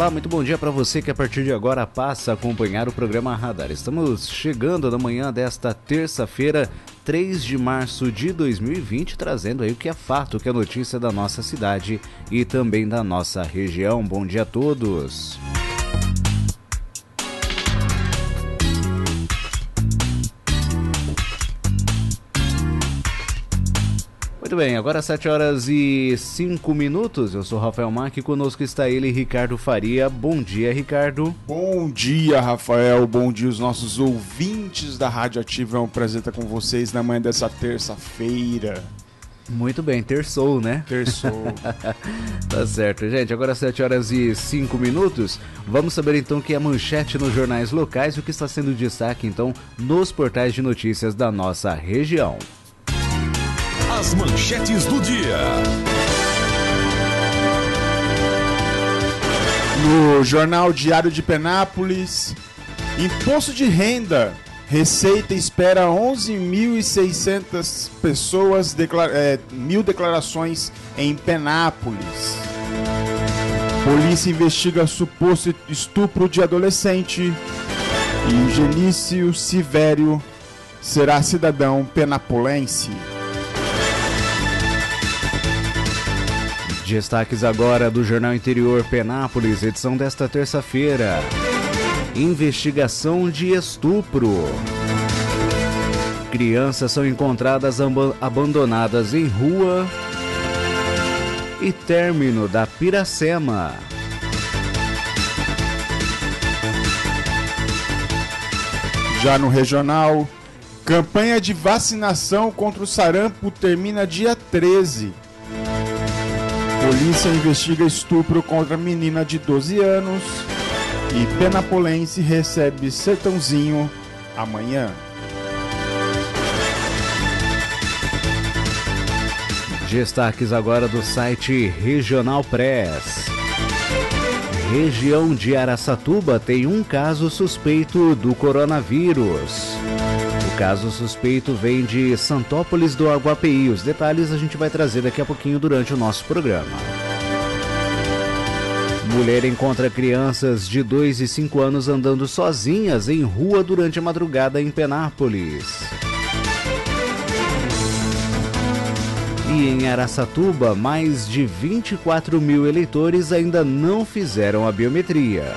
Olá, muito bom dia para você que a partir de agora passa a acompanhar o programa Radar. Estamos chegando na manhã desta terça-feira, 3 de março de 2020, trazendo aí o que é fato, o que é notícia da nossa cidade e também da nossa região. Bom dia a todos. Muito bem, agora 7 horas e 5 minutos. Eu sou Rafael Mac e conosco está ele, Ricardo Faria. Bom dia, Ricardo. Bom dia, Rafael. Bom dia, os nossos ouvintes da Rádio Ativa. É um prazer estar com vocês na manhã dessa terça-feira. Muito bem, terçou, né? Terçou. tá certo, gente. Agora 7 horas e 5 minutos. Vamos saber então que é manchete nos jornais locais e o que está sendo destaque então nos portais de notícias da nossa região. As manchetes do dia. No Jornal Diário de Penápolis, imposto de renda. Receita espera 11.600 pessoas, declara é, mil declarações em Penápolis. Polícia investiga suposto estupro de adolescente. E Genício Sivério será cidadão penapolense. Destaques agora do Jornal Interior Penápolis, edição desta terça-feira. Investigação de estupro. Crianças são encontradas abandonadas em rua. E término da Piracema. Já no regional, campanha de vacinação contra o sarampo termina dia 13. Polícia investiga estupro contra menina de 12 anos. E Penapolense recebe Sertãozinho amanhã. Destaques agora do site Regional Press. Região de Araçatuba tem um caso suspeito do coronavírus caso suspeito vem de Santópolis do Aguapeí. Os detalhes a gente vai trazer daqui a pouquinho durante o nosso programa. Mulher encontra crianças de 2 e 5 anos andando sozinhas em rua durante a madrugada em Penápolis. E em Araçatuba, mais de 24 mil eleitores ainda não fizeram a biometria.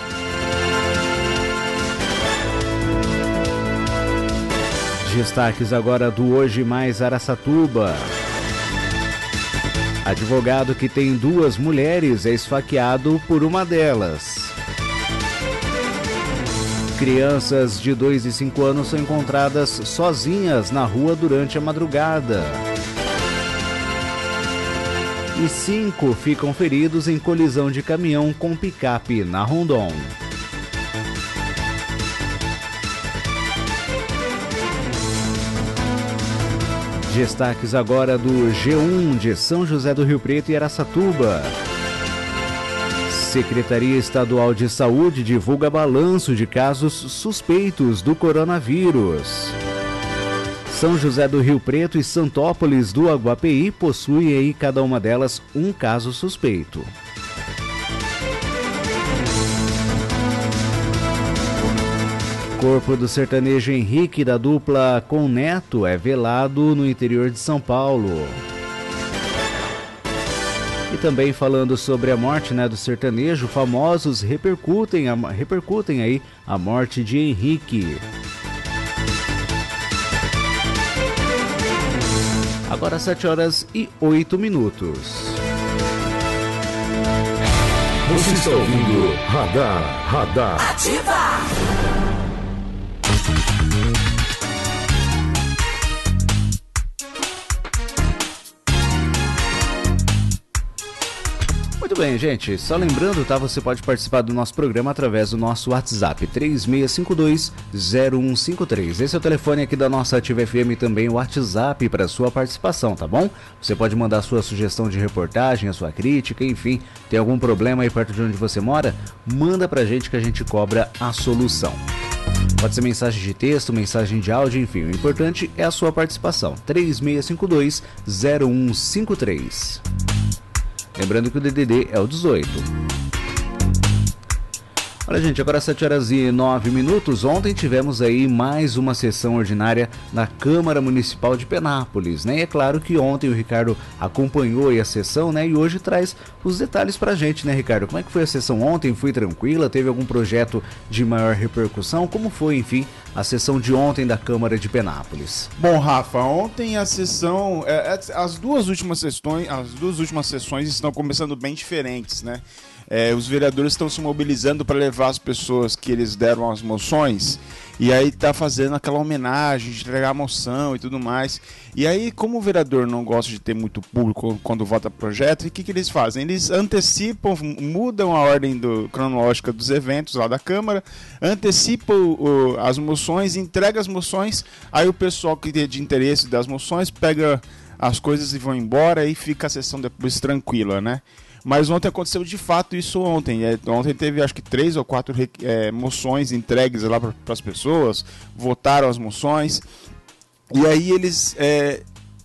Destaques agora do Hoje Mais Araçatuba. Advogado que tem duas mulheres é esfaqueado por uma delas. Crianças de 2 e 5 anos são encontradas sozinhas na rua durante a madrugada. E cinco ficam feridos em colisão de caminhão com picape na Rondon. Destaques agora do G1 de São José do Rio Preto e Araçatuba. Secretaria Estadual de Saúde divulga balanço de casos suspeitos do coronavírus. São José do Rio Preto e Santópolis do Aguapeí possuem aí cada uma delas um caso suspeito. Corpo do sertanejo Henrique da dupla com Neto é velado no interior de São Paulo. E também falando sobre a morte né, do sertanejo, famosos repercutem, a, repercutem aí a morte de Henrique. Agora 7 horas e 8 minutos. Você está ouvindo Radar, Radar. Ativa! Muito bem, gente. Só lembrando, tá? Você pode participar do nosso programa através do nosso WhatsApp 36520153. Esse é o telefone aqui da nossa Ativa FM também o WhatsApp para sua participação, tá bom? Você pode mandar sua sugestão de reportagem, a sua crítica, enfim, tem algum problema aí perto de onde você mora? Manda pra gente que a gente cobra a solução. Pode ser mensagem de texto, mensagem de áudio, enfim. O importante é a sua participação. 3652 0153. Lembrando que o DDD é o 18. Olha, gente, agora 7 horas e 9 minutos. Ontem tivemos aí mais uma sessão ordinária na Câmara Municipal de Penápolis, né? E é claro que ontem o Ricardo acompanhou a sessão, né? E hoje traz os detalhes pra gente, né, Ricardo? Como é que foi a sessão ontem? Foi tranquila? Teve algum projeto de maior repercussão? Como foi, enfim, a sessão de ontem da Câmara de Penápolis? Bom, Rafa, ontem a sessão, é, é, as duas últimas sessões, as duas últimas sessões estão começando bem diferentes, né? É, os vereadores estão se mobilizando para levar as pessoas que eles deram as moções e aí tá fazendo aquela homenagem de entregar a moção e tudo mais. E aí, como o vereador não gosta de ter muito público quando vota projeto, o que, que eles fazem? Eles antecipam, mudam a ordem do, cronológica dos eventos lá da Câmara, antecipam o, as moções, entregam as moções, aí o pessoal que tem de interesse das moções pega as coisas e vão embora e fica a sessão depois tranquila, né? Mas ontem aconteceu de fato isso ontem. É, ontem teve acho que três ou quatro é, moções entregues lá para as pessoas, votaram as moções. E aí eles, é,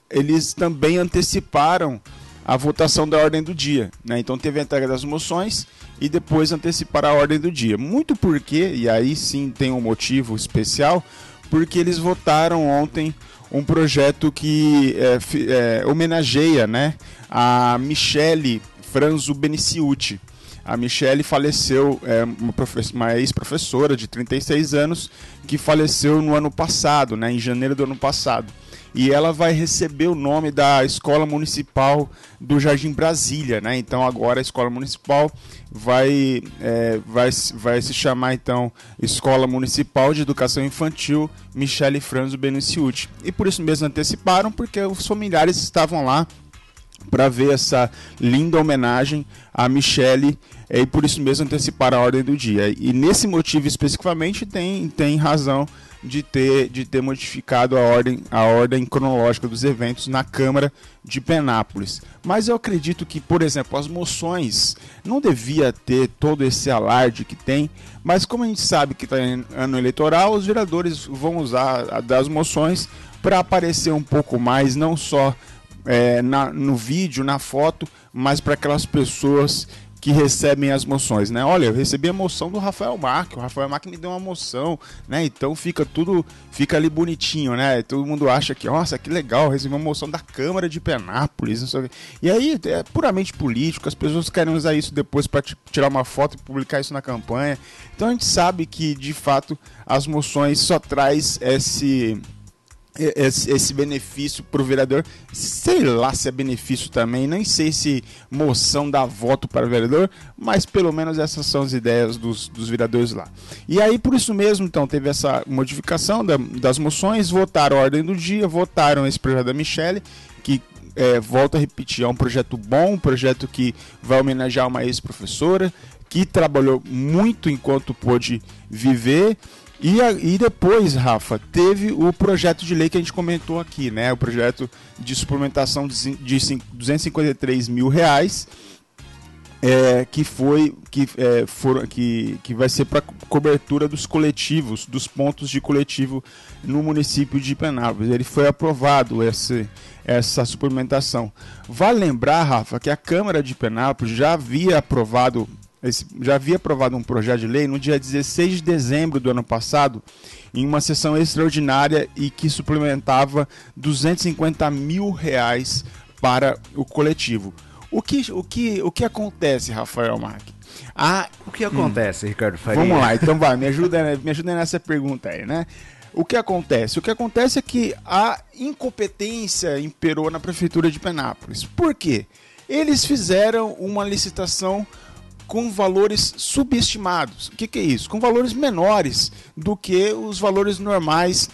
eles também anteciparam a votação da ordem do dia. Né? Então teve a entrega das moções e depois anteciparam a ordem do dia. Muito porque, e aí sim tem um motivo especial, porque eles votaram ontem um projeto que é, é, homenageia né, a Michele Franzo Beniciuti. A Michelle faleceu, é uma, uma ex-professora de 36 anos, que faleceu no ano passado, né, em janeiro do ano passado. E ela vai receber o nome da Escola Municipal do Jardim Brasília, né? Então agora a Escola Municipal vai, é, vai, vai se chamar então Escola Municipal de Educação Infantil Michele Franzo Beniciuti. E por isso mesmo anteciparam, porque os familiares estavam lá para ver essa linda homenagem a Michele e por isso mesmo antecipar a ordem do dia. E nesse motivo especificamente tem, tem razão de ter, de ter modificado a ordem, a ordem cronológica dos eventos na Câmara de Penápolis. Mas eu acredito que, por exemplo, as moções não devia ter todo esse alarde que tem, mas como a gente sabe que está em ano eleitoral, os vereadores vão usar das moções para aparecer um pouco mais, não só é, na, no vídeo, na foto, mas para aquelas pessoas que recebem as moções, né? Olha, eu recebi a moção do Rafael Marque, o Rafael Marque me deu uma moção, né? Então fica tudo, fica ali bonitinho, né? Todo mundo acha que, nossa, que legal, recebi uma moção da Câmara de Penápolis, E aí é puramente político, as pessoas querem usar isso depois para tirar uma foto e publicar isso na campanha. Então a gente sabe que, de fato, as moções só traz esse esse, benefício para o vereador. Sei lá se é benefício também, nem sei se moção dá voto para o vereador, mas pelo menos essas são as ideias dos, dos vereadores lá. E aí, por isso mesmo, então, teve essa modificação da, das moções, votaram a ordem do dia, votaram esse projeto da Michelle, que é, volto a repetir, é um projeto bom, um projeto que vai homenagear uma ex-professora, que trabalhou muito enquanto pôde viver e, a, e depois, Rafa, teve o projeto de lei que a gente comentou aqui, né? O projeto de suplementação de, de 253 mil reais, é, que foi que, é, for, que, que vai ser para cobertura dos coletivos, dos pontos de coletivo no município de Penápolis. Ele foi aprovado esse, essa suplementação. Vale lembrar, Rafa, que a Câmara de Penápolis já havia aprovado já havia aprovado um projeto de lei no dia 16 de dezembro do ano passado, em uma sessão extraordinária e que suplementava 250 mil reais para o coletivo. O que, o que, o que acontece, Rafael Marque? Ah, o que acontece, hum, Ricardo Faria? Vamos lá, então vai, me ajuda, me ajuda nessa pergunta aí, né? O que acontece? O que acontece é que a incompetência imperou na prefeitura de Penápolis. Por quê? Eles fizeram uma licitação com valores subestimados. O que, que é isso? Com valores menores do que os valores normais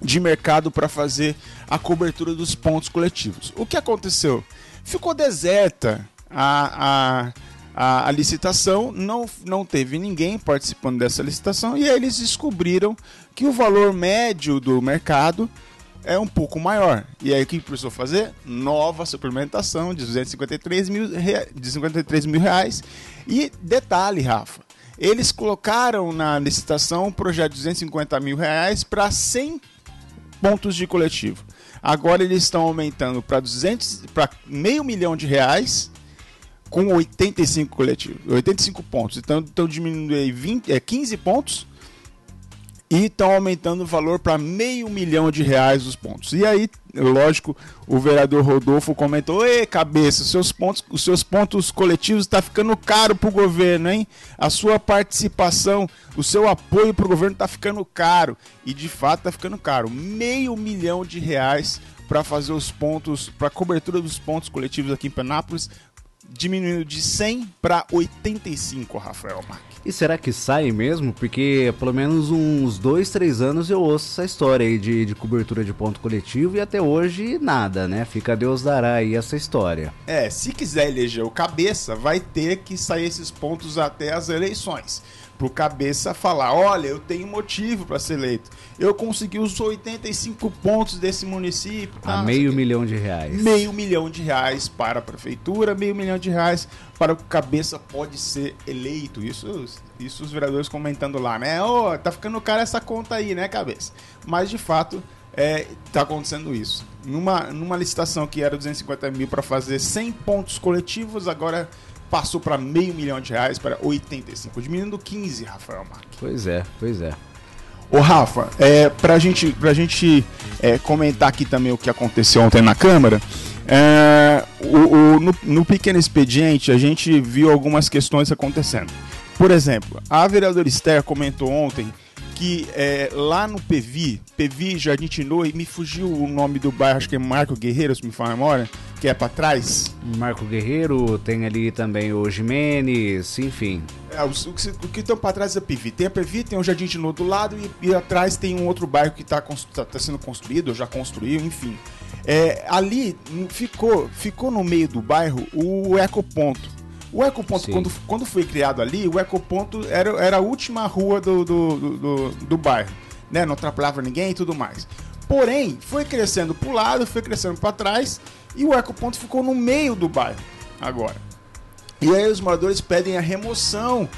de mercado para fazer a cobertura dos pontos coletivos. O que aconteceu? Ficou deserta a, a, a, a licitação, não, não teve ninguém participando dessa licitação, e aí eles descobriram que o valor médio do mercado é um pouco maior. E aí o que precisou fazer? Nova suplementação de 253 mil, de 53 mil reais. E detalhe, Rafa, eles colocaram na licitação um projeto de 250 mil reais para 100 pontos de coletivo. Agora eles estão aumentando para 200, para meio milhão de reais com 85 coletivos, 85 pontos. Então estão diminuindo aí 20, é, 15 pontos e estão aumentando o valor para meio milhão de reais os pontos. E aí, lógico, o vereador Rodolfo comentou: "Ei, cabeça, os seus pontos, os seus pontos coletivos está ficando caro para o governo, hein? A sua participação, o seu apoio para o governo está ficando caro e de fato está ficando caro. Meio milhão de reais para fazer os pontos, para cobertura dos pontos coletivos aqui em Penápolis, diminuindo de 100 para 85, Rafael Marques. E será que sai mesmo? Porque pelo menos uns dois, três anos eu ouço essa história aí de, de cobertura de ponto coletivo e até hoje nada, né? Fica Deus dará aí essa história. É, se quiser eleger o cabeça, vai ter que sair esses pontos até as eleições. Pro cabeça falar, olha, eu tenho motivo para ser eleito. Eu consegui os 85 pontos desse município. A tá, meio não sei o quê. milhão de reais. Meio milhão de reais para a prefeitura, meio milhão de reais para o cabeça pode ser eleito. Isso, isso os vereadores comentando lá, né? Ô, tá ficando caro essa conta aí, né, cabeça? Mas de fato, é, tá acontecendo isso. Numa, numa licitação que era 250 mil para fazer 100 pontos coletivos, agora passou para meio milhão de reais para 85, diminuindo 15, Rafael Marques. Pois é, pois é. Ô Rafa, é, pra gente, pra gente é, comentar aqui também o que aconteceu ontem na Câmara, é, o, o- no, no pequeno expediente a gente viu algumas questões acontecendo. Por exemplo, a vereadora Esther comentou ontem que é, lá no PV, PV Jardim Tinô, e me fugiu o nome do bairro, acho que é Marco Guerreiro, se me fala a memória, que é pra trás. Marco Guerreiro, tem ali também o Jimenez, enfim. É, os- o, que, o que estão para trás é a PV. Tem a PV, tem o Jardim de Novo do lado e, e atrás tem um outro bairro que está sendo construído, já construiu, enfim. É, ali ficou, ficou no meio do bairro o Ecoponto. O Ecoponto, Sim. quando, quando foi criado ali, o Ecoponto era, era a última rua do, do, do, do- do bairro. Né? Não atrapalhava ninguém e tudo mais. Porém, foi crescendo para o lado, foi crescendo para trás e o Ecoponto ficou no meio do bairro agora. E aí os moradores pedem a remoção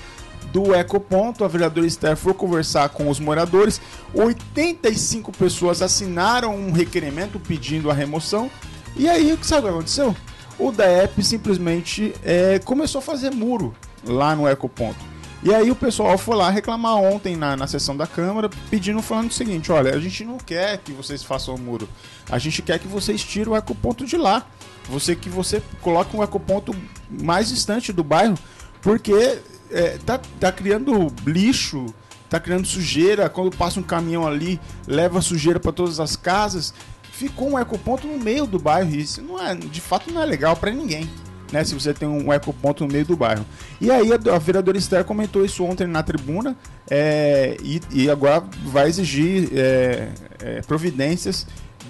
do ecoponto. A vereadora Esther foi conversar com os moradores. 85 pessoas assinaram um requerimento pedindo a remoção. E aí, sabe o que aconteceu? O DAEP simplesmente é, começou a fazer muro lá no ecoponto. E aí o pessoal foi lá reclamar ontem na, na sessão da Câmara, pedindo, falando o seguinte, olha, a gente não quer que vocês façam muro, a gente quer que vocês tirem o ecoponto de lá. Você que você coloque um ecoponto mais distante do bairro, porque é, tá, tá criando lixo, tá criando sujeira, quando passa um caminhão ali, leva sujeira para todas as casas. Ficou um ecoponto no meio do bairro, e isso não é, de fato não é legal para ninguém né, se você tem um ecoponto no meio do bairro. E aí a, vereadora Esther comentou isso ontem na tribuna é, e, e agora vai exigir é, é, providências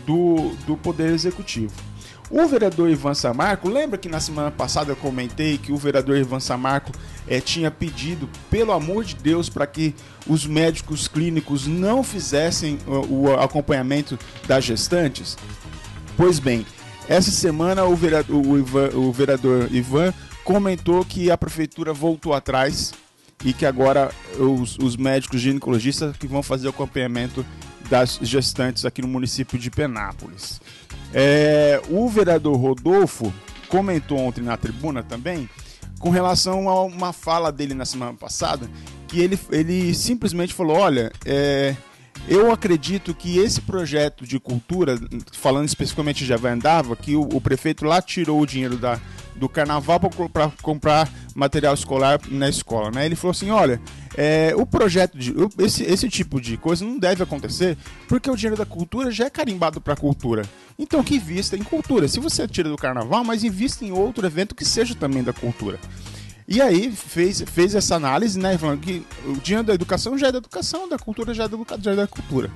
do, do Poder Executivo. O vereador Ivan Samarco, lembra que na semana passada eu comentei que o vereador Ivan Samarco eh, tinha pedido, pelo amor de Deus, para que os médicos clínicos não fizessem o, o acompanhamento das gestantes? Pois bem, essa semana o vereador, o Ivan- o vereador Ivan comentou que a prefeitura voltou atrás e que agora os, os médicos ginecologistas que vão fazer o acompanhamento das gestantes aqui no município de Penápolis. É, o vereador Rodolfo comentou ontem na tribuna também com relação a uma fala dele na semana passada, que ele, ele simplesmente falou: olha, é, eu acredito que esse projeto de cultura, falando especificamente de Javandava, que o, o prefeito lá tirou o dinheiro da, do carnaval para comprar material escolar na escola. Né? Ele falou assim: olha, é, o projeto de. Esse, esse tipo de coisa não deve acontecer porque o dinheiro da cultura já é carimbado para cultura. Então que invista em cultura. Se você tira do carnaval, mas invista em outro evento que seja também da cultura. E aí fez, fez essa análise, né? Falando que o dinheiro da educação já é da educação, da cultura já é da, já é da cultura.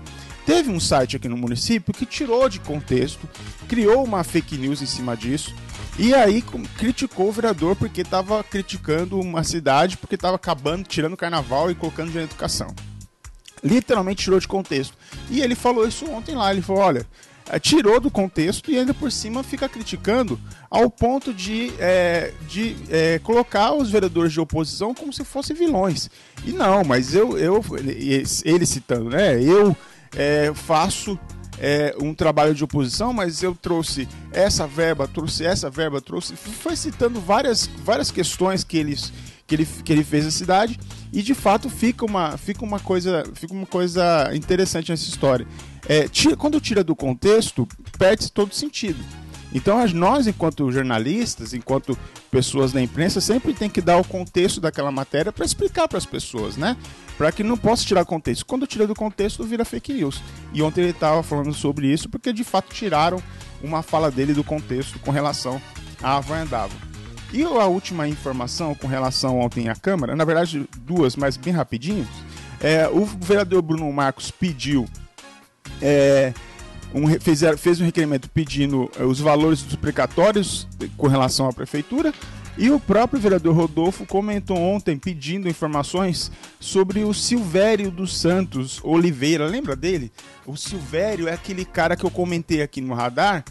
Teve um site aqui no município que tirou de contexto, criou uma fake news em cima disso E aí criticou o vereador porque estava criticando uma cidade porque estava acabando, tirando o carnaval e colocando dinheiro na educação. Literalmente tirou de contexto. E ele falou isso ontem lá. Ele falou: olha, eh, tirou do contexto e ainda por cima fica criticando ao ponto de, eh, de eh, colocar os vereadores de oposição como se fossem vilões. E não, mas eu, eu ele citando, né? Eu eh, faço é, um trabalho de oposição, mas eu trouxe essa verba, trouxe essa verba, trouxe. Foi citando várias, várias questões que, eles, que, ele, que ele fez na cidade e de fato fica uma, fica uma, coisa, fica uma coisa interessante nessa história. É, tira- quando tira do contexto, perde todo sentido. Então nós, enquanto jornalistas, enquanto pessoas da imprensa, sempre tem que dar o contexto daquela matéria para explicar para as pessoas, né? Para que não possa tirar contexto. Quando tira do contexto, vira fake news. E ontem ele estava falando sobre isso porque de fato tiraram uma fala dele do contexto com relação à Vandavan. E a última informação com relação ontem à Câmara, na verdade duas, mas bem rapidinho. É, o vereador Bruno Marcos pediu é, um, fez, fez um requerimento pedindo eh, os valores dos precatórios eh, com relação à prefeitura. E o próprio vereador Rodolfo comentou ontem pedindo informações sobre o Silvério dos Santos Oliveira. Lembra dele? O Silvério é aquele cara que eu comentei aqui no radar,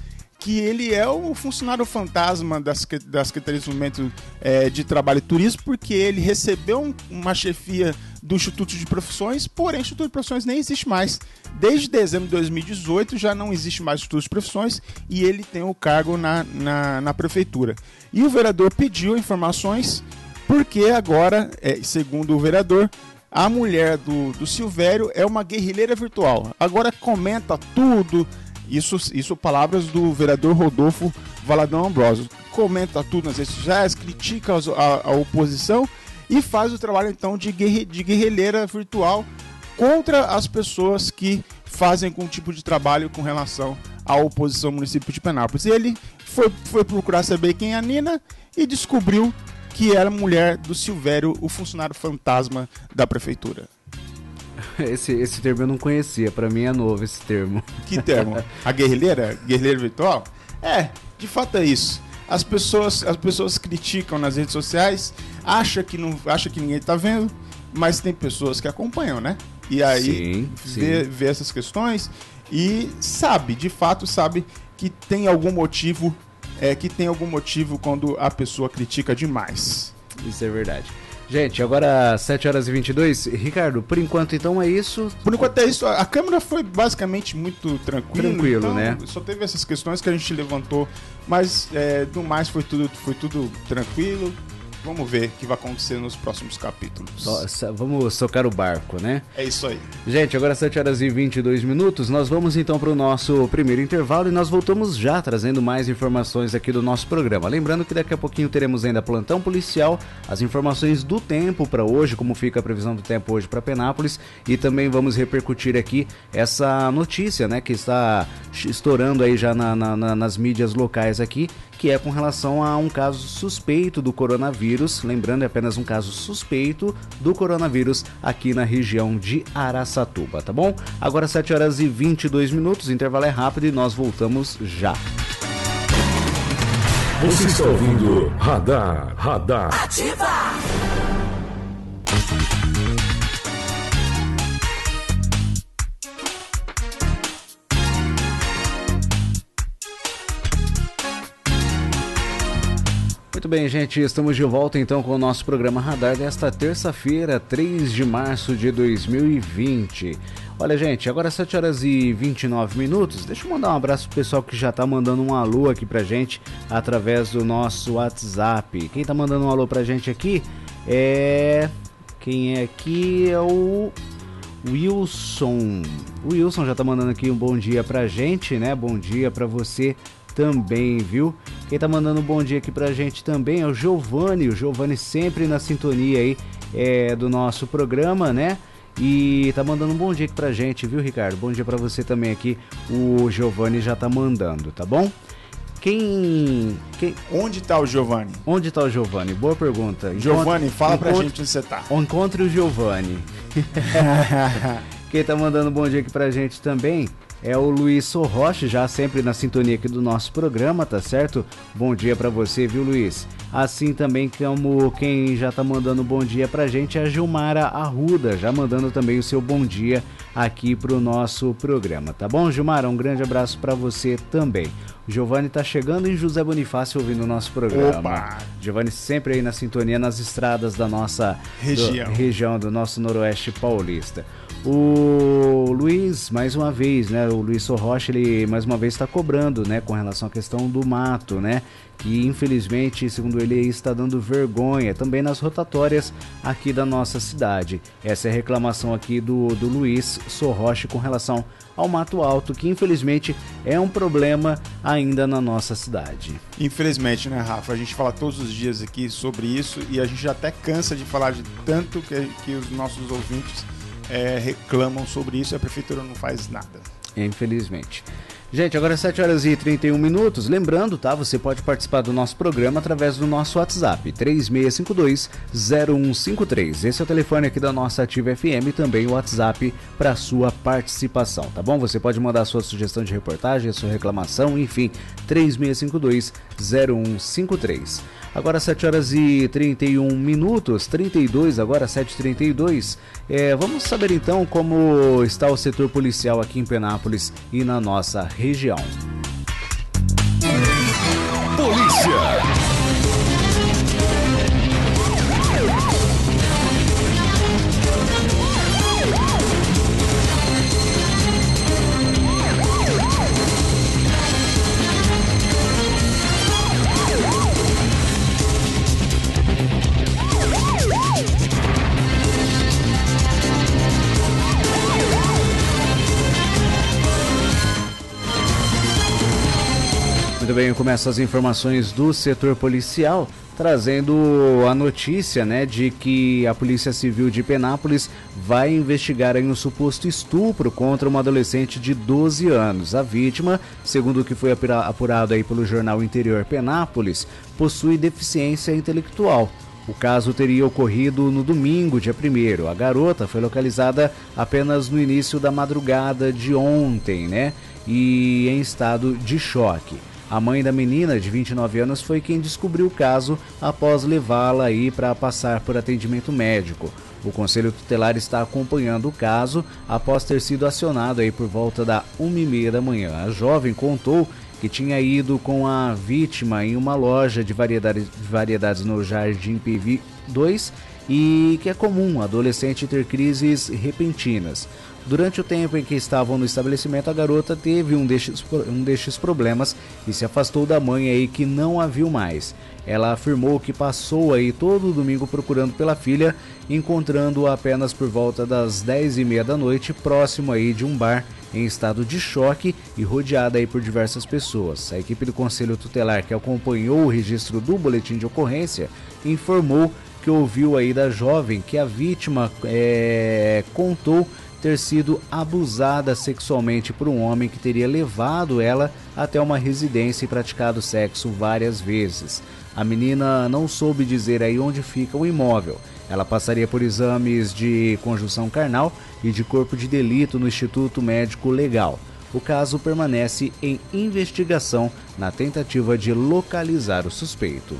que ele é o funcionário fantasma da Secre- da Secretaria de Desenvolvimento eh, de Trabalho e Turismo, porque ele recebeu um- uma chefia do Instituto de Profissões, porém o Instituto de Profissões nem existe mais. Desde dezembro de 2018 já não existe mais Instituto de Profissões e ele tem o cargo na, na, na prefeitura. E o vereador pediu informações porque agora, eh, segundo o vereador, a mulher do, do Silvério é uma guerrilheira virtual. Agora comenta tudo. Isso, isso palavras do vereador Rodolfo Valadão Ambrosio. Comenta tudo nas redes sociais, critica a, a oposição e faz o trabalho então de, guerre, de guerrilheira virtual contra as pessoas que fazem algum tipo de trabalho com relação à oposição ao município de Penápolis. E ele foi, foi procurar saber quem é a Nina e descobriu que era mulher do Silvério, o funcionário fantasma da prefeitura. Esse, esse termo eu não conhecia, pra mim é novo esse termo. Que termo? A guerrilheira? Guerrilheira virtual? É, de fato é isso. As pessoas, as pessoas criticam nas redes sociais, acha que não, acha que ninguém tá vendo, mas tem pessoas que acompanham, né? E aí Sim, vê, sim. vê essas questões e sabe, de fato sabe que tem algum motivo, é que tem algum motivo quando a pessoa critica demais. Isso é verdade. Gente, agora 7 horas e 22. Ricardo, por enquanto então é isso. Por enquanto é isso. A câmera foi basicamente muito tranquila. Tranquilo, então, né? Só teve essas questões que a gente levantou, mas é, do mais foi tudo, foi tudo tranquilo. Vamos ver o que vai acontecer nos próximos capítulos. Nossa, vamos socar o barco, né? É isso aí. Gente, agora 7 horas e 22 minutos. Nós vamos então para o nosso primeiro intervalo e nós voltamos já trazendo mais informações aqui do nosso programa. Lembrando que daqui a pouquinho teremos ainda plantão policial, as informações do tempo para hoje, como fica a previsão do tempo hoje para Penápolis e também vamos repercutir aqui essa notícia, né, que está estourando aí já na- na- nas mídias locais aqui, que é com relação a um caso suspeito do coronavírus. Lembrando, é apenas um caso suspeito do coronavírus aqui na região de Araçatuba, tá bom? Agora 7 horas e 22 minutos, o intervalo é rápido e nós voltamos já. Você está ouvindo Radar, Radar. Ativa! Muito bem, gente, estamos de volta então com o nosso programa Radar desta terça-feira, 3 de março de 2020. Olha, gente, agora 7 horas e 29 minutos. Deixa eu mandar um abraço pro pessoal que já tá mandando um alô aqui pra gente através do nosso WhatsApp. Quem tá mandando um alô pra gente aqui é. Quem é aqui é o Wilson. O Wilson já tá mandando aqui um bom dia pra gente, né? Bom dia pra você também, viu? Quem tá mandando um bom dia aqui pra gente também é o Giovanni. O Giovanni sempre na sintonia aí é, do nosso programa, né? E tá mandando um bom dia aqui pra gente, viu, Ricardo? Bom dia pra você também aqui. O Giovanni já tá mandando, tá bom? Quem. quem Onde tá o Giovanni? onde tá o Giovanni? Boa pergunta. Encontre- Giovanni, fala pra encontre- gente onde você tá. Encontre o Giovanni. Quem tá mandando um bom dia aqui pra gente também é o Luiz Sorroche, já sempre na sintonia aqui do nosso programa, tá certo? Bom dia para você, viu, Luiz? Assim também como quem já tá mandando bom dia pra gente é a Gilmara Arruda, já mandando também o seu bom dia aqui pro nosso programa, tá bom, Gilmara? Um grande abraço para você também. Giovanni tá chegando em José Bonifácio ouvindo o nosso programa. Opa! Giovanni sempre aí na sintonia nas estradas da nossa Região. do, região do nosso noroeste paulista. O Luiz, mais uma vez, né? O Luiz Sorrocha, ele mais uma vez está cobrando, né? Com relação à questão do mato, né? Que infelizmente, segundo ele, está dando vergonha também nas rotatórias aqui da nossa cidade. Essa é a reclamação aqui do, do Luiz Sorrocha com relação ao mato alto, que infelizmente é um problema ainda na nossa cidade. Infelizmente, né, Rafa? A gente fala todos os dias aqui sobre isso e a gente até cansa de falar de tanto que, que os nossos ouvintes é, reclamam sobre isso e a prefeitura não faz nada. Infelizmente. Gente, agora é 7 horas e 31 minutos. Lembrando, tá? Você pode participar do nosso programa através do nosso WhatsApp, 3652-0153. Esse é o telefone aqui da nossa Ativa FM e também o WhatsApp para sua participação, tá bom? Você pode mandar sua sugestão de reportagem, sua reclamação, enfim, 3652-0153. Agora 7 horas e 31 minutos, 32, agora 7h32. É, vamos saber então como está o setor policial aqui em Penápolis e na nossa região. Polícia! Eu começo as informações do setor policial, trazendo a notícia, né, de que a Polícia Civil de Penápolis vai investigar aí um suposto estupro contra uma adolescente de 12 anos. A vítima, segundo o que foi apurado aí pelo jornal Interior Penápolis, possui deficiência intelectual. O caso teria ocorrido no domingo, dia 1 A garota foi localizada apenas no início da madrugada de ontem, né? E em estado de choque. A mãe da menina, de 29 anos, foi quem descobriu o caso após levá-la aí para passar por atendimento médico. O Conselho Tutelar está acompanhando o caso após ter sido acionado aí por volta da 1h30 da manhã. A jovem contou que tinha ido com a vítima em uma loja de variedades, no Jardim PV 2 e que é comum adolescente ter crises repentinas. Durante o tempo em que estavam no estabelecimento, a garota teve um destes, um destes problemas e se afastou da mãe aí que não a viu mais. Ela afirmou que passou aí todo domingo procurando pela filha, encontrando-a apenas por volta das 10 e meia da noite, próximo aí de um bar em estado de choque e rodeada aí por diversas pessoas. A equipe do Conselho Tutelar que acompanhou o registro do boletim de ocorrência informou que ouviu aí da jovem que a vítima é, contou ter sido abusada sexualmente por um homem que teria levado ela até uma residência e praticado sexo várias vezes. A menina não soube dizer aí onde fica o imóvel. Ela passaria por exames de conjunção carnal e de corpo de delito no Instituto Médico Legal. O caso permanece em investigação na tentativa de localizar o suspeito.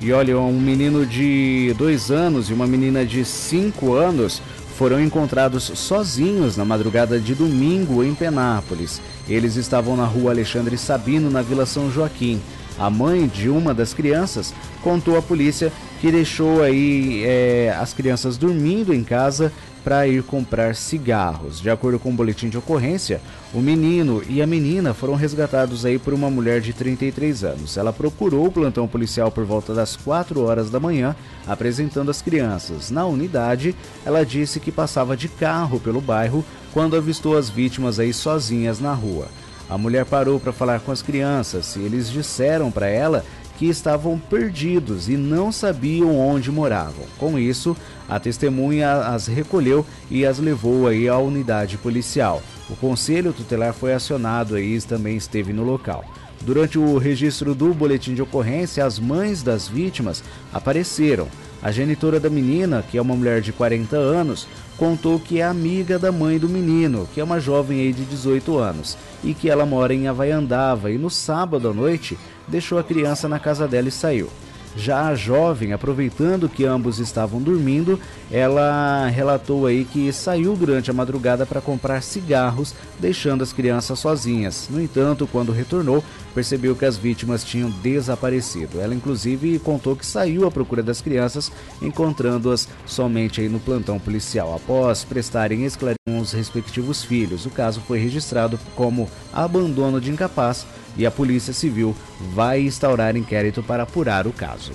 E olha, um menino de dois anos e uma menina de cinco anos foram encontrados sozinhos na madrugada de domingo em Penápolis. Eles estavam na rua Alexandre Sabino, na Vila São Joaquim. A mãe de uma das crianças contou à polícia que deixou aí é, as crianças dormindo em casa para ir comprar cigarros. De acordo com o boletim de ocorrência, o menino e a menina foram resgatados aí por uma mulher de 33 anos. Ela procurou o plantão policial por volta das 4 horas da manhã, apresentando as crianças. Na unidade, ela disse que passava de carro pelo bairro quando avistou as vítimas aí sozinhas na rua. A mulher parou para falar com as crianças e eles disseram para ela que estavam perdidos e não sabiam onde moravam. Com isso, a testemunha as recolheu e as levou aí à unidade policial. O conselho tutelar foi acionado e também esteve no local. Durante o registro do boletim de ocorrência, as mães das vítimas apareceram. A genitora da menina, que é uma mulher de 40 anos, contou que é amiga da mãe do menino, que é uma jovem aí de 18 anos, e que ela mora em Havaiandava e no sábado à noite deixou a criança na casa dela e saiu. Já a jovem, aproveitando que ambos estavam dormindo, ela relatou aí que saiu durante a madrugada para comprar cigarros, deixando as crianças sozinhas. No entanto, quando retornou, percebeu que as vítimas tinham desaparecido. Ela inclusive contou que saiu à procura das crianças, encontrando-as somente aí no plantão policial. Após prestarem esclarecimento os respectivos filhos, o caso foi registrado como abandono de incapaz e a Polícia Civil vai instaurar inquérito para apurar o caso.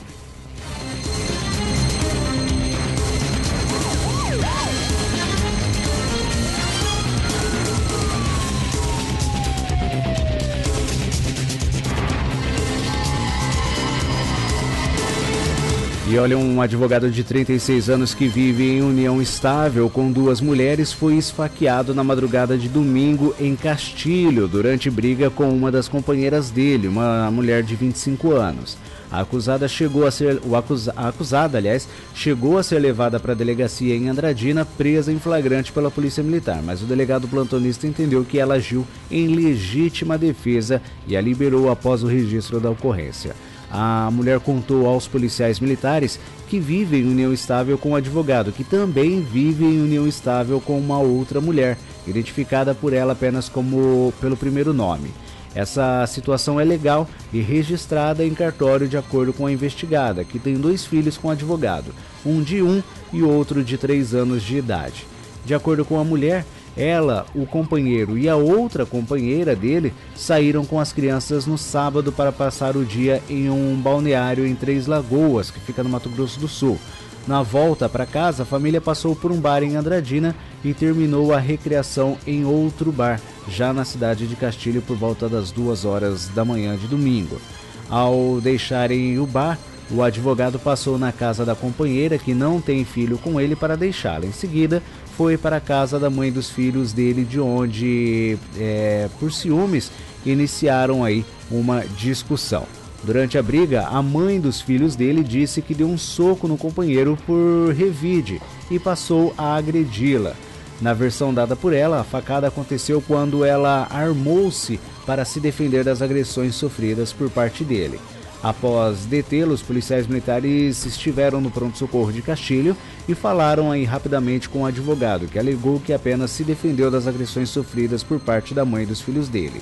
E olha, um advogado de 36 anos que vive em união estável com duas mulheres foi esfaqueado na madrugada de domingo em Castilho, durante briga com uma das companheiras dele, uma mulher de 25 anos. A acusada chegou a ser o acusa, a acusada, aliás, chegou a ser levada para a delegacia em Andradina, presa em flagrante pela Polícia Militar, mas o delegado plantonista entendeu que ela agiu em legítima defesa e a liberou após o registro da ocorrência. A mulher contou aos policiais militares que vive em união estável com o advogado, que também vive em união estável com uma outra mulher, identificada por ela apenas como pelo primeiro nome. Essa situação é legal e registrada em cartório de acordo com a investigada, que tem dois filhos com o advogado, um de um e outro de três anos de idade. De acordo com a mulher, ela, o companheiro e a outra companheira dele saíram com as crianças no sábado para passar o dia em um balneário em Três Lagoas, que fica no Mato Grosso do Sul. Na volta para casa, a família passou por um bar em Andradina e terminou a recreação em outro bar, já na cidade de Castilho, por volta das duas horas da manhã de domingo. Ao deixarem o bar, o advogado passou na casa da companheira, que não tem filho com ele, para deixá-la. Em seguida, foi para a casa da mãe dos filhos dele, de onde, é, por ciúmes, iniciaram aí uma discussão. Durante a briga, a mãe dos filhos dele disse que deu um soco no companheiro por revide e passou a agredi-la. Na versão dada por ela, a facada aconteceu quando ela armou-se para se defender das agressões sofridas por parte dele. Após detê-lo, os policiais militares estiveram no pronto-socorro de Castilho e falaram aí rapidamente com o advogado, que alegou que apenas se defendeu das agressões sofridas por parte da mãe dos filhos dele.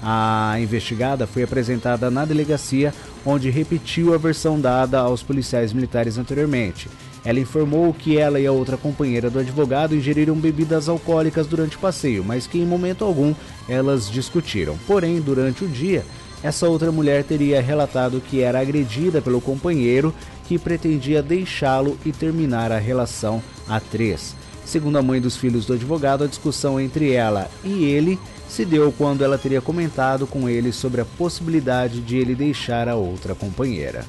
A investigada foi apresentada na delegacia, onde repetiu a versão dada aos policiais militares anteriormente. Ela informou que ela e a outra companheira do advogado ingeriram bebidas alcoólicas durante o passeio, mas que em momento algum elas discutiram. Porém, durante o dia, essa outra mulher teria relatado que era agredida pelo companheiro que pretendia deixá-lo e terminar a relação a três. Segundo a mãe dos filhos do advogado, a discussão entre ela e ele se deu quando ela teria comentado com ele sobre a possibilidade de ele deixar a outra companheira.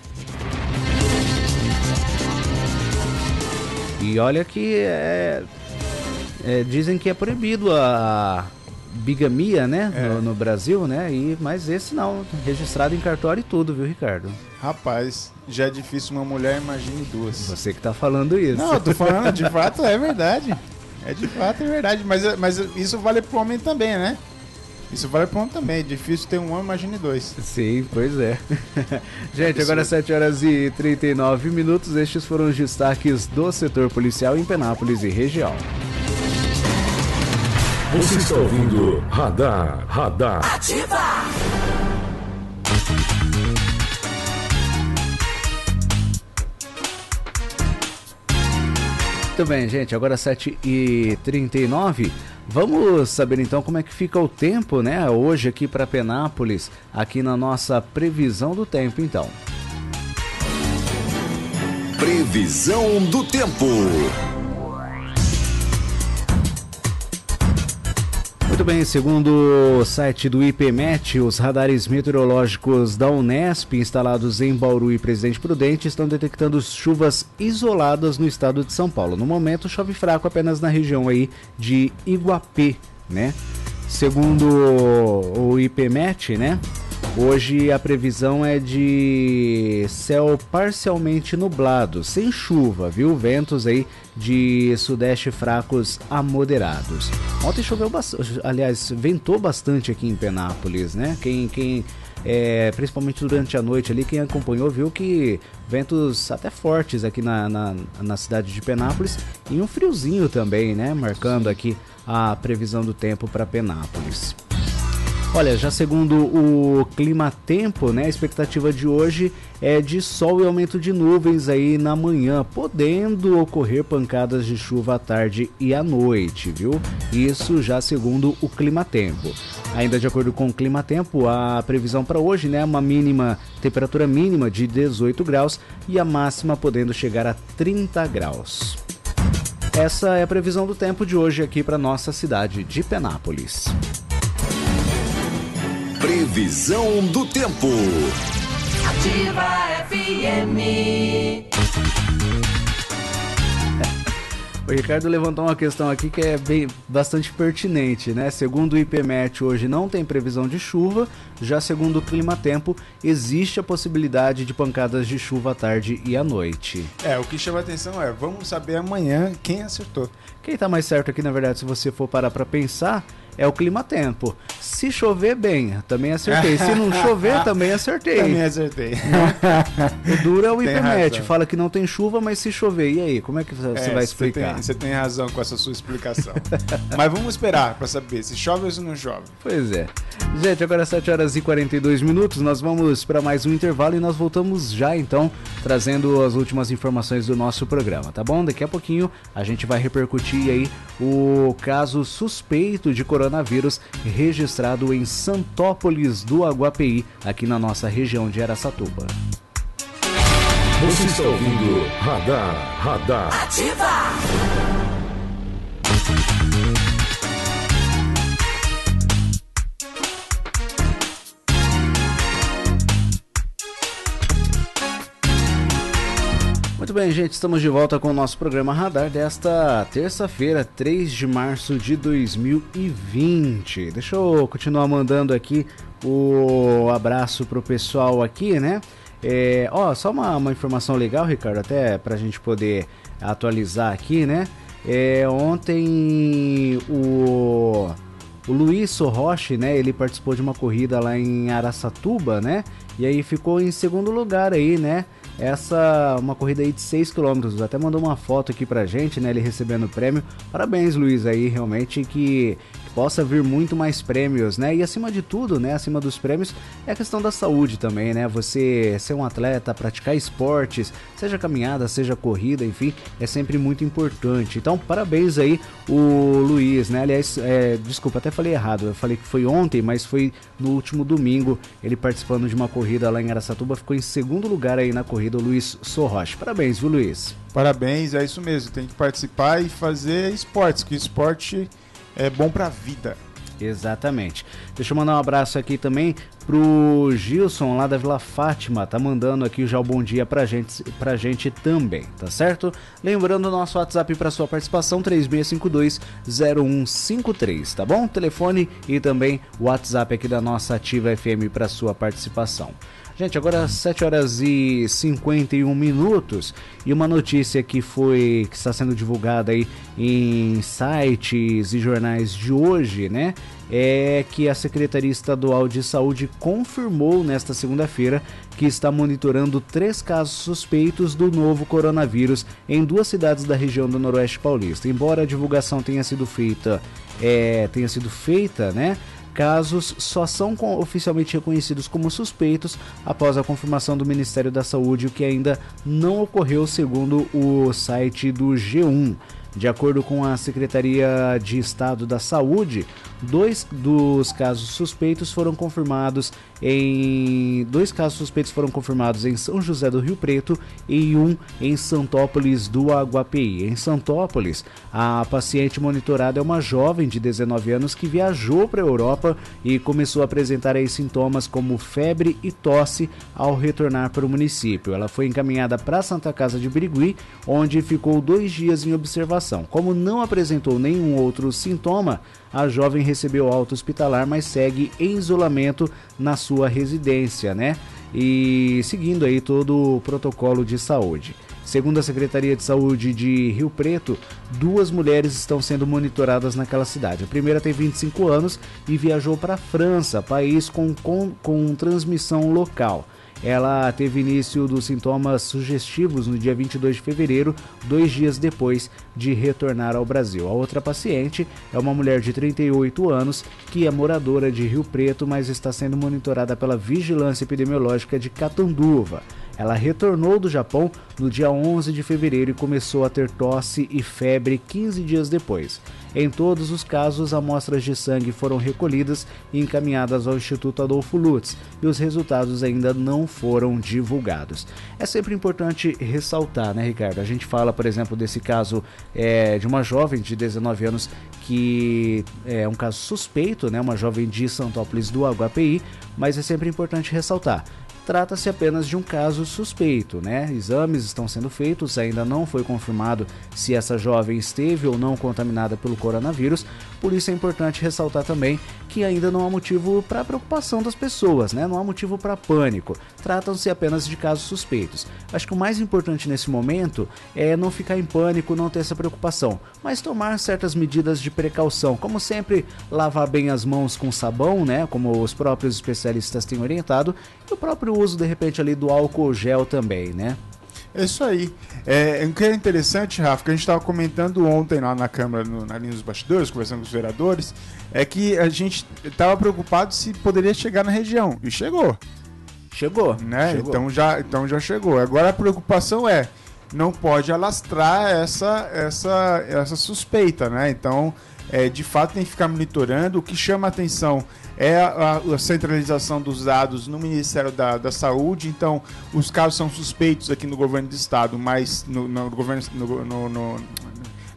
E olha que é, é, dizem que é proibido a, bigamia, né? É. No, no, Brasil, né? E, mas esse não, registrado em cartório e tudo, viu, Ricardo? Rapaz, já é difícil uma mulher, imagine duas. Você que tá falando isso. Não, eu tô falando, de fato é verdade. É de fato é verdade. Mas, mas isso vale pro homem também, né? Isso vale pro homem também. É difícil ter um homem, imagine dois. Sim, pois é. Gente, agora 7 horas e 39 minutos. Estes foram os destaques do setor policial em Penápolis e região. Você está ouvindo Radar, Radar. Ativa! Muito bem, gente. Agora 7h39. Vamos saber então como é que fica o tempo, né? Hoje aqui para Penápolis, aqui na nossa previsão do tempo, então. Previsão do tempo. Muito bem, segundo o site do IPMET, os radares meteorológicos da Unesp instalados em Bauru e Presidente Prudente estão detectando chuvas isoladas no estado de São Paulo. No momento, chove fraco apenas na região aí de Iguapé, né? Segundo o IPMET, né? Hoje a previsão é de céu parcialmente nublado, sem chuva, viu? Ventos aí de sudeste fracos a moderados. Ontem choveu bastante, aliás, ventou bastante aqui em Penápolis, né? Quem, quem é, principalmente durante a noite ali, quem acompanhou viu que ventos até fortes aqui na, na, na, cidade de Penápolis e um friozinho também, né? Marcando aqui a previsão do tempo para Penápolis. Olha, já segundo o clima tempo, né, a expectativa de hoje é de sol e aumento de nuvens aí na manhã, podendo ocorrer pancadas de chuva à tarde e à noite, viu? Isso já segundo o clima tempo. Ainda de acordo com o clima tempo, a previsão para hoje, né, uma mínima temperatura mínima de 18 graus e a máxima podendo chegar a 30 graus. Essa é a previsão do tempo de hoje aqui para nossa cidade de Penápolis. Previsão do tempo. Ativa FM. O Ricardo levantou uma questão aqui que é bem, bastante pertinente, né? Segundo o IPMET, hoje não tem previsão de chuva, já segundo o Clima Tempo, existe a possibilidade de pancadas de chuva à tarde e à noite. É, o que chama a atenção é, vamos saber amanhã quem acertou. Quem está mais certo aqui, na verdade, se você for parar para pensar, é o clima-tempo. Se chover, bem, também acertei. Se não chover, também acertei. Também acertei. o duro é o IPMET, fala que não tem chuva, mas se chover, e aí? Como é que você é, vai explicar? Você tem, tem, razão com essa sua explicação. mas vamos esperar para saber se chove ou se não chove. Pois é. Gente, agora 7 horas e 42 minutos, nós vamos para mais um intervalo e nós voltamos já então, trazendo as últimas informações do nosso programa, tá bom? Daqui a pouquinho a gente vai repercutir aí o caso suspeito de coronavírus registrado em Santópolis do Aguapeí, aqui na nossa região de Araçatuba. Você está ouvindo Radar, Radar. Ativa! Muito bem, gente, estamos de volta com o nosso programa Radar desta terça-feira, 3 de março de 2020. Deixa eu continuar mandando aqui o abraço pro pessoal aqui, né? É, ó, só uma, uma informação legal, Ricardo, até pra gente poder atualizar aqui, né? É, ontem o, o Luiz Sorroche, né? Ele participou de uma corrida lá em Araçatuba, né? E aí ficou em segundo lugar aí, né? Essa uma corrida aí de 6 km. Até mandou uma foto aqui pra gente, né? Ele recebendo o prêmio. Parabéns, Luiz, aí, realmente que possa vir muito mais prêmios, né? E acima de tudo, né, acima dos prêmios, é a questão da saúde também, né? Você ser um atleta, praticar esportes, seja caminhada, seja corrida, enfim, é sempre muito importante. Então, parabéns aí o Luiz, né? Aliás, é, desculpa, até falei errado. Eu falei que foi ontem, mas foi no último domingo, ele participando de uma corrida lá em Aracatuba, ficou em segundo lugar aí na corrida, o Luiz Sorroche. Parabéns, viu, Luiz? Parabéns, é isso mesmo. Tem que participar e fazer esportes, que esporte é bom para a vida. Exatamente. Deixa eu mandar um abraço aqui também pro Gilson lá da Vila Fátima, tá mandando aqui já o bom dia pra gente, pra gente também, tá certo? Lembrando o nosso WhatsApp para sua participação 36520153, tá bom? Telefone e também o WhatsApp aqui da nossa Ativa FM para sua participação. Gente, agora 7 horas e 51 minutos e uma notícia que foi que está sendo divulgada aí em sites e jornais de hoje, né? É que a Secretaria Estadual de Saúde confirmou nesta segunda-feira que está monitorando três casos suspeitos do novo coronavírus em duas cidades da região do Noroeste Paulista. Embora a divulgação tenha sido feita, é, tenha sido feita, né? Casos só são oficialmente reconhecidos como suspeitos após a confirmação do Ministério da Saúde, o que ainda não ocorreu segundo o site do G1. De acordo com a Secretaria de Estado da Saúde, dois dos casos suspeitos foram confirmados em dois casos suspeitos foram confirmados em São José do Rio Preto e um em Santópolis do Aguapeí. Em Santópolis, a paciente monitorada é uma jovem de 19 anos que viajou para a Europa e começou a apresentar aí sintomas como febre e tosse ao retornar para o município. Ela foi encaminhada para a Santa Casa de Birigui, onde ficou dois dias em observação. Como não apresentou nenhum outro sintoma, a jovem recebeu alta hospitalar, mas segue em isolamento na sua residência, né? E seguindo aí todo o protocolo de saúde. Segundo a Secretaria de Saúde de Rio Preto, duas mulheres estão sendo monitoradas naquela cidade. A primeira tem 25 anos e viajou para a França, país com, com, com transmissão local. Ela teve início dos sintomas sugestivos no dia 22 de fevereiro, dois dias depois de retornar ao Brasil. A outra paciente é uma mulher de 38 anos que é moradora de Rio Preto, mas está sendo monitorada pela Vigilância Epidemiológica de Catanduva. Ela retornou do Japão no dia 11 de fevereiro e começou a ter tosse e febre 15 dias depois. Em todos os casos, amostras de sangue foram recolhidas e encaminhadas ao Instituto Adolfo Lutz e os resultados ainda não foram divulgados. É sempre importante ressaltar, né, Ricardo? A gente fala, por exemplo, desse caso é, de uma jovem de 19 anos que é um caso suspeito, né, uma jovem de Santópolis do HPI, mas é sempre importante ressaltar trata-se apenas de um caso suspeito, né? Exames estão sendo feitos, ainda não foi confirmado se essa jovem esteve ou não contaminada pelo coronavírus, por isso é importante ressaltar também que ainda não há motivo para preocupação das pessoas, né? Não há motivo para pânico. Tratam-se apenas de casos suspeitos. Acho que o mais importante nesse momento é não ficar em pânico, não ter essa preocupação, mas tomar certas medidas de precaução, como sempre, lavar bem as mãos com sabão, né? Como os próprios especialistas têm orientado, o próprio uso de repente ali do álcool gel também, né? É isso aí. É, o que é interessante, Rafa, que a gente estava comentando ontem lá na Câmara, no, na linha dos bastidores, conversando com os vereadores, é que a gente estava preocupado se poderia chegar na região. E chegou. Chegou. Né? chegou. Então, já, então já chegou. Agora a preocupação é, não pode alastrar essa, essa, essa suspeita, né? Então, é, de fato, tem que ficar monitorando. O que chama a atenção é a, a, centralização dos dados no Ministério da, da, Saúde. Então, os casos são suspeitos aqui no governo do estado, mas no, no governo no, no, no,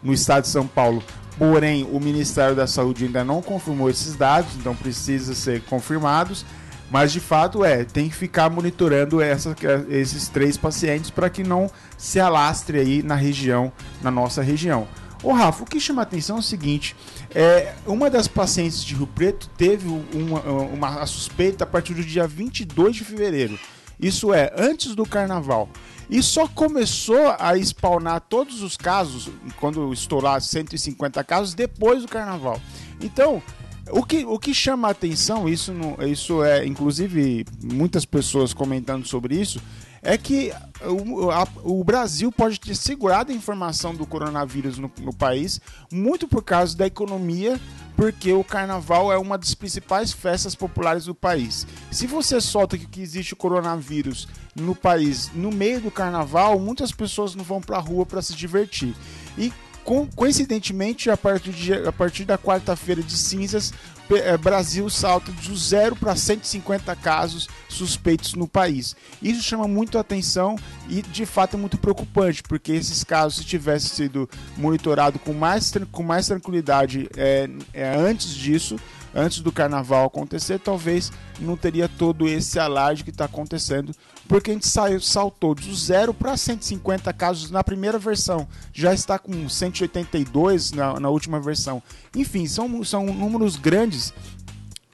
no estado de São Paulo. Porém, o Ministério da Saúde ainda não confirmou esses dados, então precisa ser confirmados. Mas de fato é, tem que ficar monitorando essa, esses três pacientes para que não se alastre aí na região, na nossa região. Ô Rafa, o que chama a atenção é o seguinte: é, uma das pacientes de Rio Preto teve uma, uma suspeita a partir do dia 22 de fevereiro. Isso é, antes do carnaval. E só começou a spawnar todos os casos, quando estourar 150 casos, depois do carnaval. Então, o que, o que chama a atenção, isso, não, isso é, inclusive, muitas pessoas comentando sobre isso, é que o, a, o, Brasil pode ter segurado a informação do coronavírus no, no, país, muito por causa da economia, porque o carnaval é uma das principais festas populares do país. Se você solta que, existe o coronavírus no país no meio do carnaval, muitas pessoas não vão para a rua para se divertir. E coincidentemente, a partir, de, a partir da quarta-feira de cinzas, é, Brasil salta de 0 para 150 casos suspeitos no país. Isso chama muito atenção e de fato é muito preocupante, porque esses casos, se tivesse sido monitorado com mais, com mais tranquilidade é, é, antes disso, antes do carnaval acontecer, talvez não teria todo esse alarde que está acontecendo, porque a gente saiu, saltou do zero para 150 casos na primeira versão, já está com 182 na, na última versão. Enfim, são, são números grandes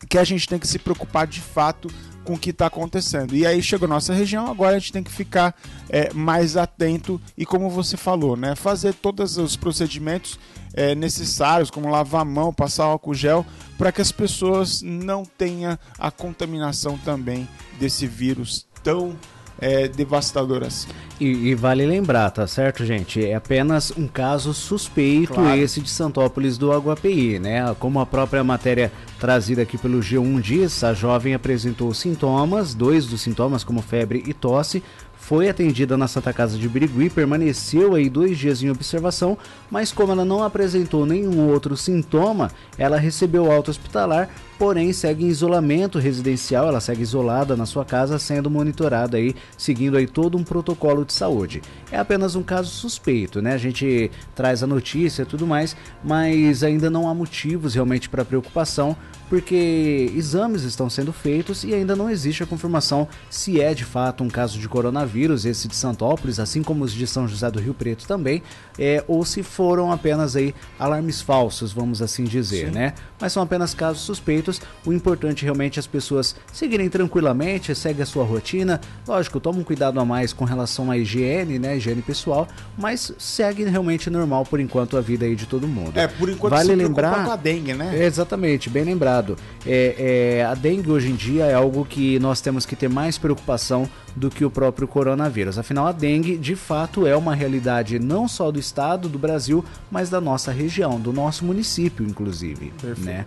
que a gente tem que se preocupar de fato com o que está acontecendo. E aí chegou a nossa região, agora a gente tem que ficar é, mais atento e, como você falou, né, fazer todos os procedimentos é, necessários, como lavar a mão, passar álcool gel, para que as pessoas não tenham a contaminação também desse vírus tão é, devastador assim. E, e, vale lembrar, tá certo, gente? É apenas um caso suspeito claro. esse de Santópolis do Aguapi, né? Como a própria matéria trazida aqui pelo G1 diz, a jovem apresentou sintomas, dois dos sintomas como febre e tosse, foi atendida na Santa Casa de Birigui, permaneceu aí dois dias em observação, mas como ela não apresentou nenhum outro sintoma, ela recebeu alta hospitalar porém segue em isolamento residencial, ela segue isolada na sua casa, sendo monitorada aí, seguindo aí todo um protocolo de saúde. É apenas um caso suspeito, né? A gente traz a notícia e tudo mais, mas ainda não há motivos realmente para preocupação, porque exames estão sendo feitos e ainda não existe a confirmação se é de fato um caso de coronavírus, esse de Santópolis, assim como os de São José do Rio Preto também, é, ou se foram apenas aí alarmes falsos, vamos assim dizer, Sim. né? Mas são apenas casos suspeitos. O importante realmente é as pessoas seguirem tranquilamente, segue a sua rotina. Lógico, toma um cuidado a mais com relação à higiene, né? Higiene pessoal, mas segue realmente normal por enquanto a vida aí de todo mundo. É, por enquanto vale lembrar com a dengue, né? Exatamente, bem lembrado é, é, a dengue hoje em dia é algo que nós temos que ter mais preocupação do que o próprio coronavírus. Afinal, a dengue de fato é uma realidade não só do estado, do Brasil, mas da nossa região, do nosso município, inclusive. Perfeito. Né?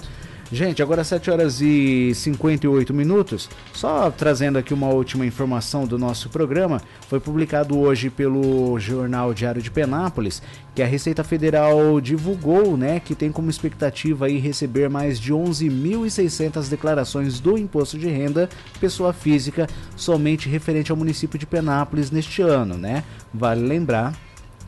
Gente, agora 7 horas e 58 minutos. Só trazendo aqui uma última informação do nosso programa. Foi publicado hoje pelo Jornal Diário de Penápolis que a Receita Federal divulgou, né, que tem como expectativa aí receber mais de 11.600 declarações do imposto de renda pessoa física somente referente ao município de Penápolis neste ano, né? Vale lembrar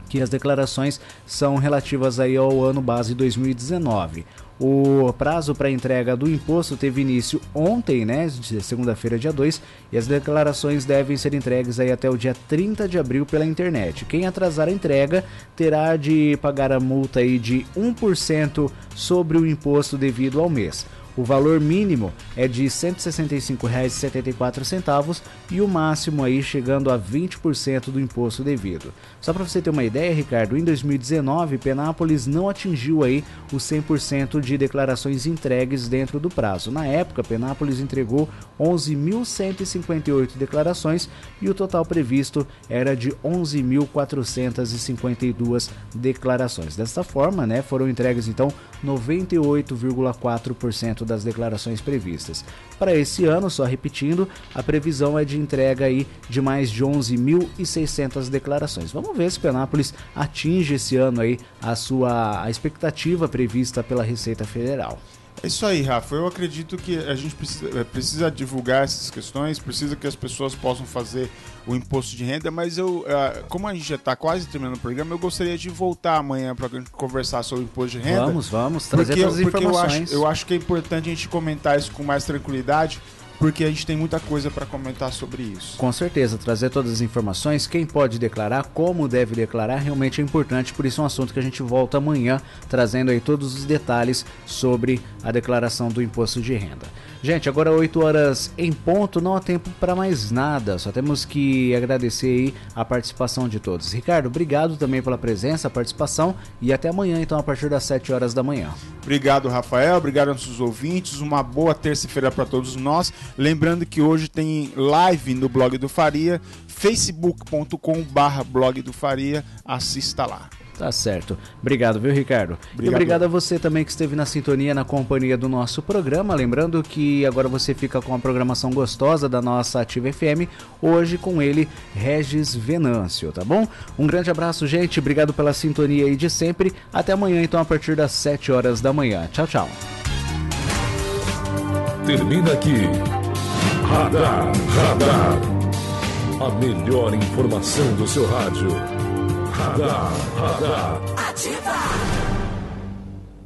que as declarações são relativas aí ao ano base 2019. O prazo para entrega do imposto teve início ontem, né, segunda-feira, dia 2, e as declarações devem ser entregues aí até o dia 30 de abril pela internet. Quem atrasar a entrega terá de pagar a multa aí de 1% sobre o imposto devido ao mês. O valor mínimo é de R$ 165,74 e o máximo aí chegando a 20% do imposto devido. Só para você ter uma ideia, Ricardo, em 2019 Penápolis não atingiu aí os 100% de declarações entregues dentro do prazo. Na época, Penápolis entregou 11.158 declarações e o total previsto era de 11.452 declarações. Desta forma, né, foram entregues então 98,4% das declarações previstas. Para esse ano, só repetindo, a previsão é de entrega aí de mais de 11.600 declarações. Vamos ver se Penápolis atinge esse ano aí a sua a expectativa prevista pela Receita Federal. É isso aí, Rafa. Eu acredito que a gente precisa, é, precisa, divulgar essas questões, precisa que as pessoas possam fazer o imposto de renda, mas eu, é, como a gente já está quase terminando o programa, eu gostaria de voltar amanhã para conversar sobre o imposto de renda. Vamos, vamos, trazer porque, todas as informações. Eu acho, eu acho que é importante a gente comentar isso com mais tranquilidade, porque a gente tem muita coisa para comentar sobre isso. Com certeza, trazer todas as informações, quem pode declarar, como deve declarar, realmente é importante, por isso é um assunto que a gente volta amanhã, trazendo aí todos os detalhes sobre a declaração do imposto de renda. Gente, agora 8 horas em ponto, não há tempo para mais nada. Só temos que agradecer aí a participação de todos. Ricardo, obrigado também pela presença, participação e até amanhã, então, a partir das 7 horas da manhã. Obrigado, Rafael. Obrigado aos nossos ouvintes. Uma boa terça-feira para todos nós. Lembrando que hoje tem live no blog do Faria, facebook.com/blog do Faria. Assista lá. Tá certo. Obrigado, viu, Ricardo? Obrigado. E obrigado a você também que esteve na sintonia, na companhia do nosso programa. Lembrando que agora você fica com a programação gostosa da nossa Ativa FM, hoje com ele, Regis Venâncio, tá bom? Um grande abraço, gente. Obrigado pela sintonia aí de sempre. Até amanhã, então, a partir das 7 horas da manhã. Tchau, tchau. Termina aqui. Radar, radar. A melhor informação do seu rádio. Radar, radar. Ativa!